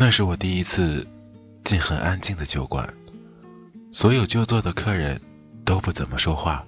那是我第一次进很安静的酒馆，所有就座的客人都不怎么说话，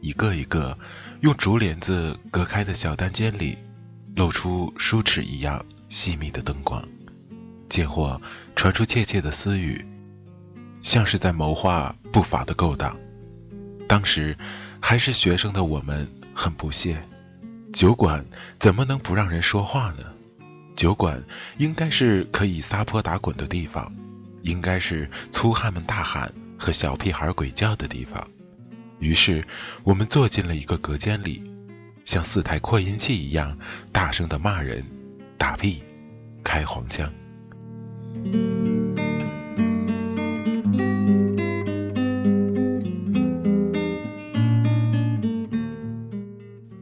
一个一个用竹帘子隔开的小单间里，露出梳齿一样细密的灯光，间或传出窃窃的私语，像是在谋划不法的勾当。当时还是学生的我们很不屑，酒馆怎么能不让人说话呢？酒馆应该是可以撒泼打滚的地方，应该是粗汉们大喊和小屁孩鬼叫的地方。于是，我们坐进了一个隔间里，像四台扩音器一样大声的骂人、打屁、开黄腔。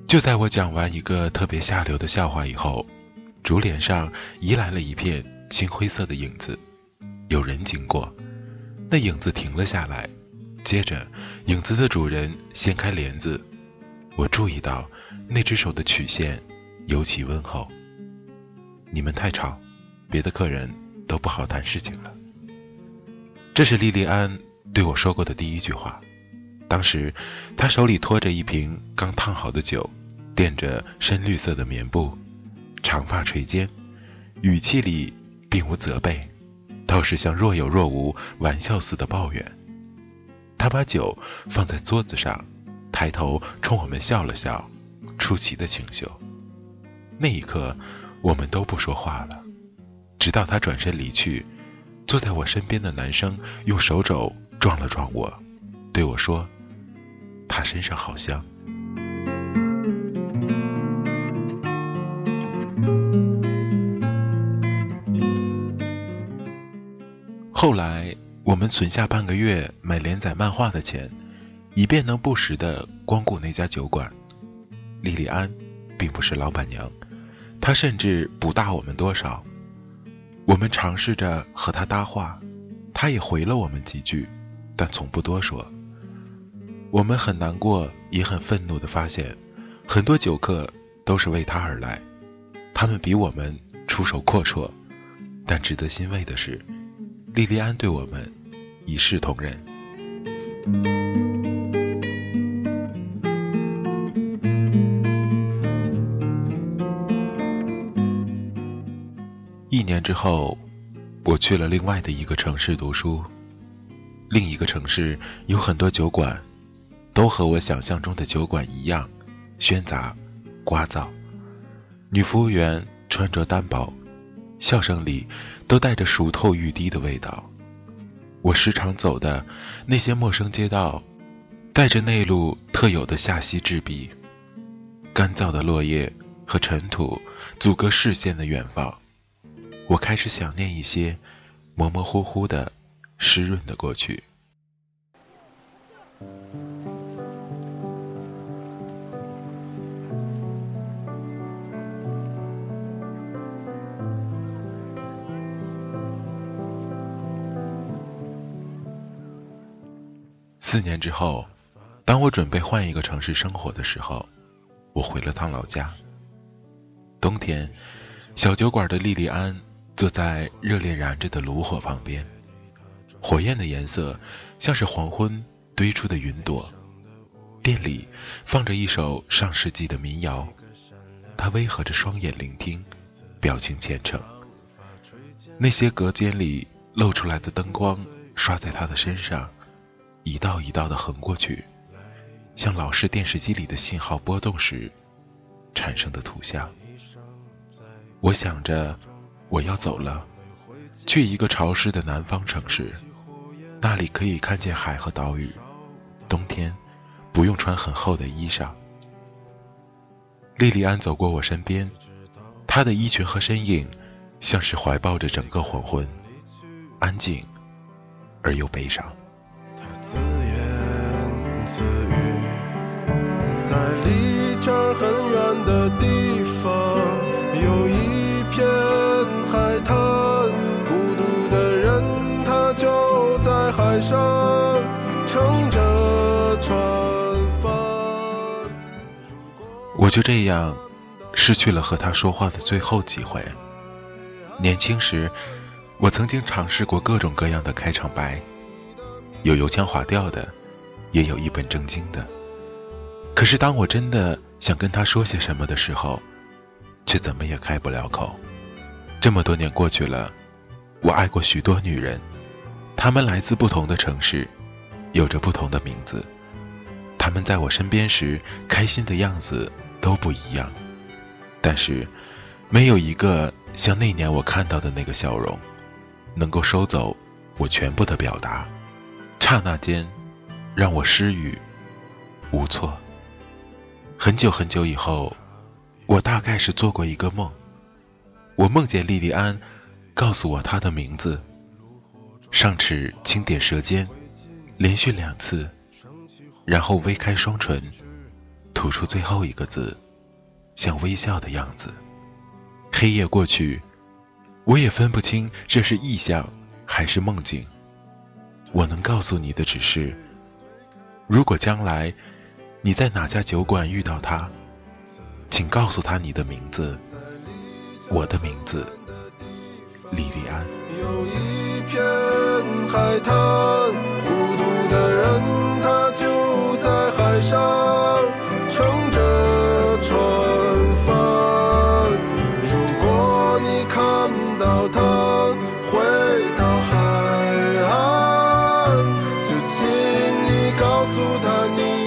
就在我讲完一个特别下流的笑话以后。竹帘上移来了一片青灰色的影子，有人经过，那影子停了下来，接着影子的主人掀开帘子，我注意到那只手的曲线尤其温厚。你们太吵，别的客人都不好谈事情了。这是莉莉安对我说过的第一句话，当时她手里托着一瓶刚烫好的酒，垫着深绿色的棉布。长发垂肩，语气里并无责备，倒是像若有若无、玩笑似的抱怨。他把酒放在桌子上，抬头冲我们笑了笑，出奇的清秀。那一刻，我们都不说话了，直到他转身离去。坐在我身边的男生用手肘撞了撞我，对我说：“他身上好香。”后来，我们存下半个月买连载漫画的钱，以便能不时的光顾那家酒馆。莉莉安，并不是老板娘，她甚至不大我们多少。我们尝试着和她搭话，她也回了我们几句，但从不多说。我们很难过，也很愤怒的发现，很多酒客都是为她而来，他们比我们出手阔绰，但值得欣慰的是。莉莉安对我们一视同仁。一年之后，我去了另外的一个城市读书。另一个城市有很多酒馆，都和我想象中的酒馆一样，喧杂、聒噪。女服务员穿着单薄。笑声里都带着熟透欲滴的味道。我时常走的那些陌生街道，带着内陆特有的夏夕之笔。干燥的落叶和尘土阻隔视线的远方，我开始想念一些模模糊糊的湿润的过去。四年之后，当我准备换一个城市生活的时候，我回了趟老家。冬天，小酒馆的莉莉安坐在热烈燃着的炉火旁边，火焰的颜色像是黄昏堆出的云朵。店里放着一首上世纪的民谣，他微合着双眼聆听，表情虔诚。那些隔间里露出来的灯光刷在他的身上，一道一道的横过去，像老式电视机里的信号波动时产生的图像。我想着，我要走了，去一个潮湿的南方城市，那里可以看见海和岛屿，冬天不用穿很厚的衣裳。莉莉安走过我身边，她的衣裙和身影，像是怀抱着整个黄昏，安静而又悲伤。自语，在离这儿很远的地方，有一。片海滩，孤独的人，他就在海上乘着船帆。我就这样失去了和他说话的最后机会。年轻时，我曾经尝试过各种各样的开场白，有油腔滑调的，也有一本正经的。可是当我真的想跟他说些什么的时候，却怎么也开不了口。这么多年过去了，我爱过许多女人，她们来自不同的城市，有着不同的名字。她们在我身边时开心的样子都不一样，但是，没有一个像那年我看到的那个笑容，能够收走我全部的表达。刹那间，让我失语无措。很久很久以后，我大概是做过一个梦。我梦见莉莉安，告诉我她的名字。上齿轻点舌尖，连续两次，然后微开双唇，吐出最后一个字，像微笑的样子。黑夜过去，我也分不清这是意象还是梦境。我能告诉你的只是，如果将来你在哪家酒馆遇到他，请告诉他你的名字。我的名字，莉莉安。有一片海滩，告诉他你。